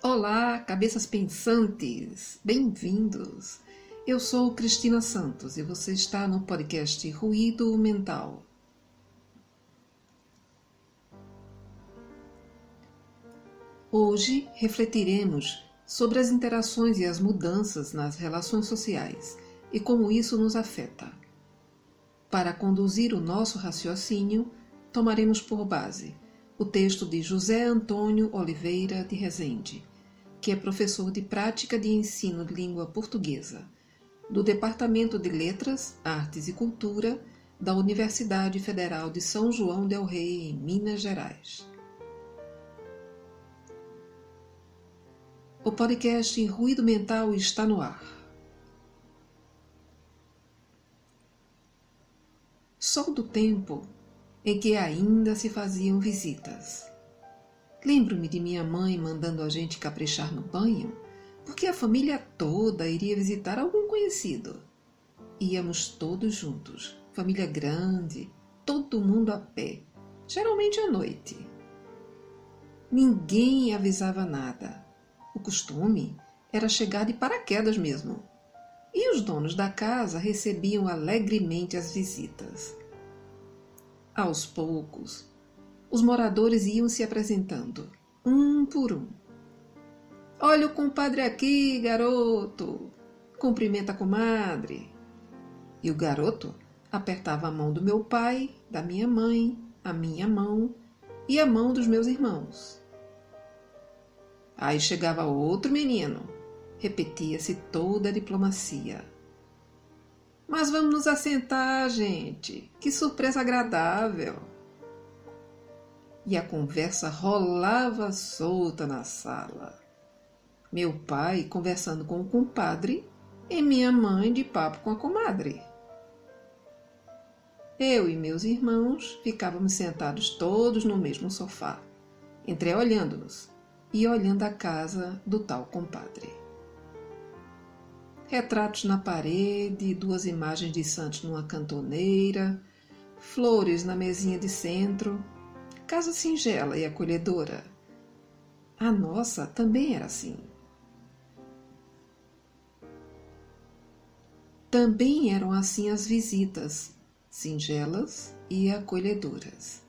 Olá, cabeças pensantes! Bem-vindos! Eu sou Cristina Santos e você está no podcast Ruído Mental. Hoje refletiremos sobre as interações e as mudanças nas relações sociais e como isso nos afeta. Para conduzir o nosso raciocínio, tomaremos por base o texto de José Antônio Oliveira de Rezende, que é professor de prática de ensino de língua portuguesa do Departamento de Letras, Artes e Cultura da Universidade Federal de São João del Rei, em Minas Gerais. O podcast Ruído Mental está no ar. Sou do tempo em que ainda se faziam visitas. Lembro-me de minha mãe mandando a gente caprichar no banho, porque a família toda iria visitar algum conhecido. Íamos todos juntos, família grande, todo mundo a pé, geralmente à noite. Ninguém avisava nada. O costume era chegar de paraquedas mesmo. E os donos da casa recebiam alegremente as visitas. Aos poucos, os moradores iam se apresentando, um por um. Olha o compadre aqui, garoto! Cumprimenta a comadre. E o garoto apertava a mão do meu pai, da minha mãe, a minha mão e a mão dos meus irmãos. Aí chegava outro menino. Repetia-se toda a diplomacia. Mas vamos nos assentar, gente. Que surpresa agradável. E a conversa rolava solta na sala. Meu pai conversando com o compadre e minha mãe de papo com a comadre. Eu e meus irmãos ficávamos sentados todos no mesmo sofá, entreolhando-nos e olhando a casa do tal compadre retratos na parede, duas imagens de santos numa cantoneira, flores na mesinha de centro, casa singela e acolhedora. A nossa também era assim. Também eram assim as visitas, singelas e acolhedoras.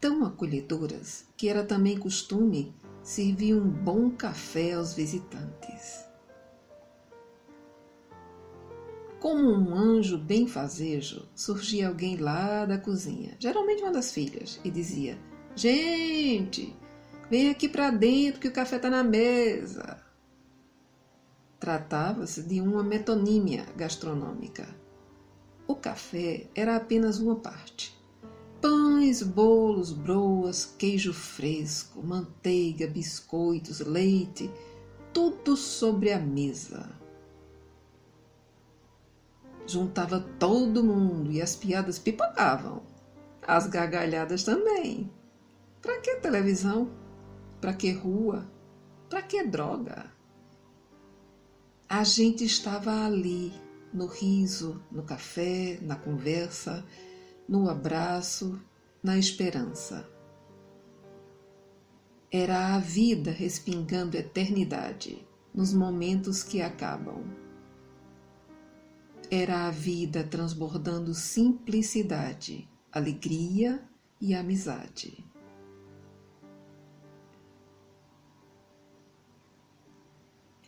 Tão acolhedoras que era também costume servir um bom café aos visitantes. Como um anjo benfazejo, surgia alguém lá da cozinha, geralmente uma das filhas, e dizia: Gente, vem aqui para dentro que o café está na mesa. Tratava-se de uma metonímia gastronômica. O café era apenas uma parte. Pães, bolos, broas, queijo fresco, manteiga, biscoitos, leite, tudo sobre a mesa juntava todo mundo e as piadas pipocavam. As gargalhadas também. Para que televisão? Para que rua? Para que droga? A gente estava ali, no riso, no café, na conversa, no abraço, na esperança. Era a vida respingando eternidade nos momentos que acabam. Era a vida transbordando simplicidade, alegria e amizade.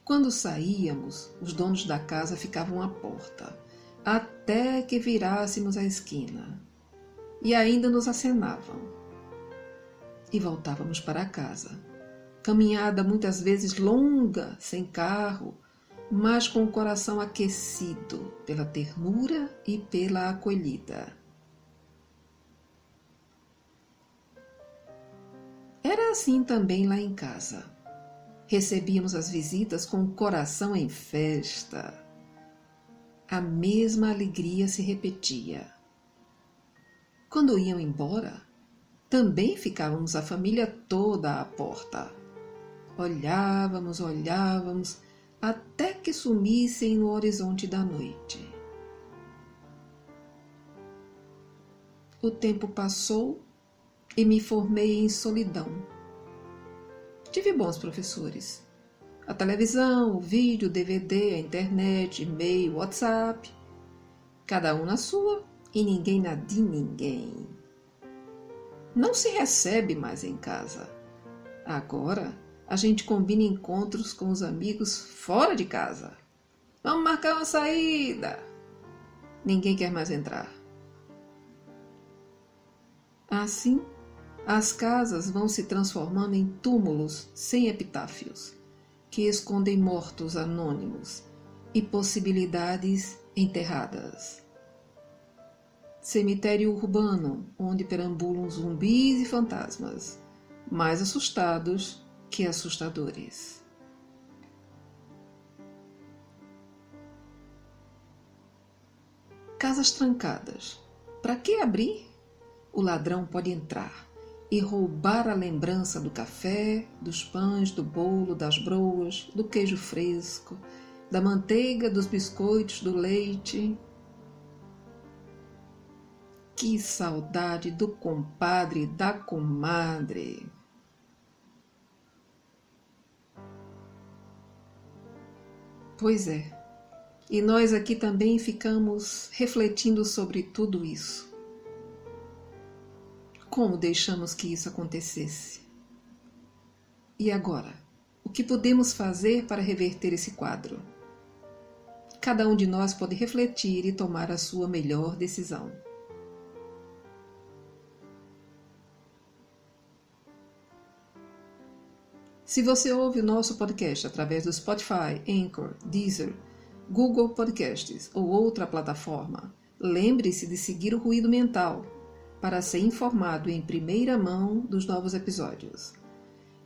Quando saíamos, os donos da casa ficavam à porta, até que virássemos a esquina, e ainda nos acenavam. E voltávamos para casa. Caminhada muitas vezes longa, sem carro, mas com o coração aquecido pela ternura e pela acolhida. Era assim também lá em casa. Recebíamos as visitas com o coração em festa. A mesma alegria se repetia. Quando iam embora, também ficávamos a família toda à porta. Olhávamos, olhávamos até que sumissem no horizonte da noite. O tempo passou e me formei em solidão. Tive bons professores. A televisão, o vídeo, o DVD, a internet, e-mail, WhatsApp. Cada um na sua e ninguém na de ninguém. Não se recebe mais em casa. Agora a gente combina encontros com os amigos fora de casa. Vamos marcar uma saída. Ninguém quer mais entrar. Assim, as casas vão se transformando em túmulos sem epitáfios, que escondem mortos anônimos e possibilidades enterradas. Cemitério urbano, onde perambulam zumbis e fantasmas, mais assustados que assustadores. Casas trancadas. Para que abrir? O ladrão pode entrar e roubar a lembrança do café, dos pães, do bolo, das broas, do queijo fresco, da manteiga, dos biscoitos, do leite. Que saudade do compadre e da comadre! Pois é, e nós aqui também ficamos refletindo sobre tudo isso. Como deixamos que isso acontecesse? E agora? O que podemos fazer para reverter esse quadro? Cada um de nós pode refletir e tomar a sua melhor decisão. Se você ouve o nosso podcast através do Spotify, Anchor, Deezer, Google Podcasts ou outra plataforma, lembre-se de seguir o Ruído Mental para ser informado em primeira mão dos novos episódios.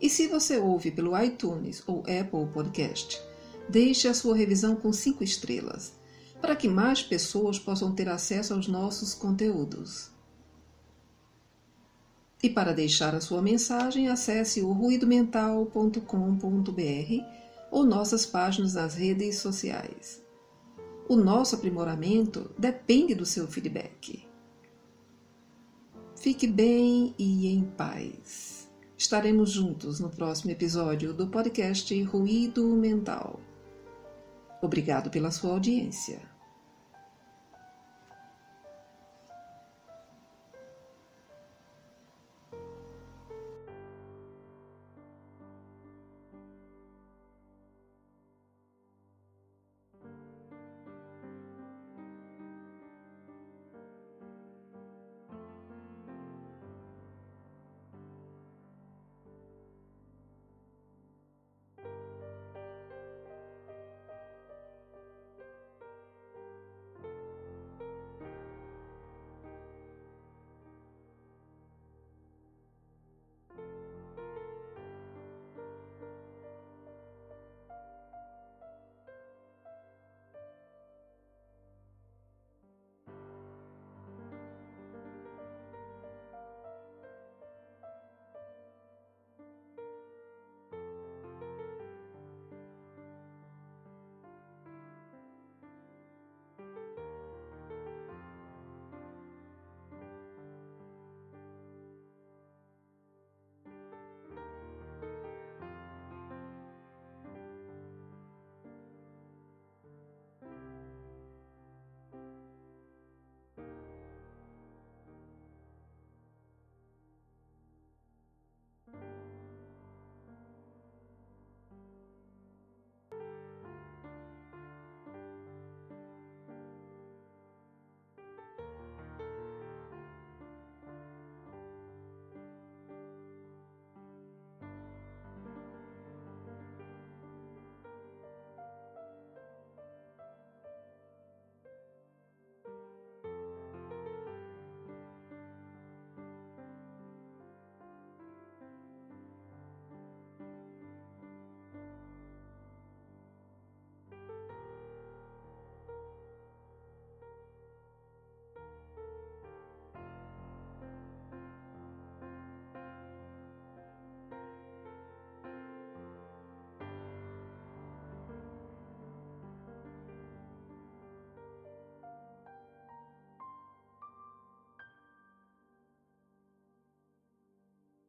E se você ouve pelo iTunes ou Apple Podcast, deixe a sua revisão com cinco estrelas, para que mais pessoas possam ter acesso aos nossos conteúdos. E para deixar a sua mensagem, acesse o ruidomental.com.br ou nossas páginas nas redes sociais. O nosso aprimoramento depende do seu feedback. Fique bem e em paz. Estaremos juntos no próximo episódio do podcast Ruído Mental. Obrigado pela sua audiência.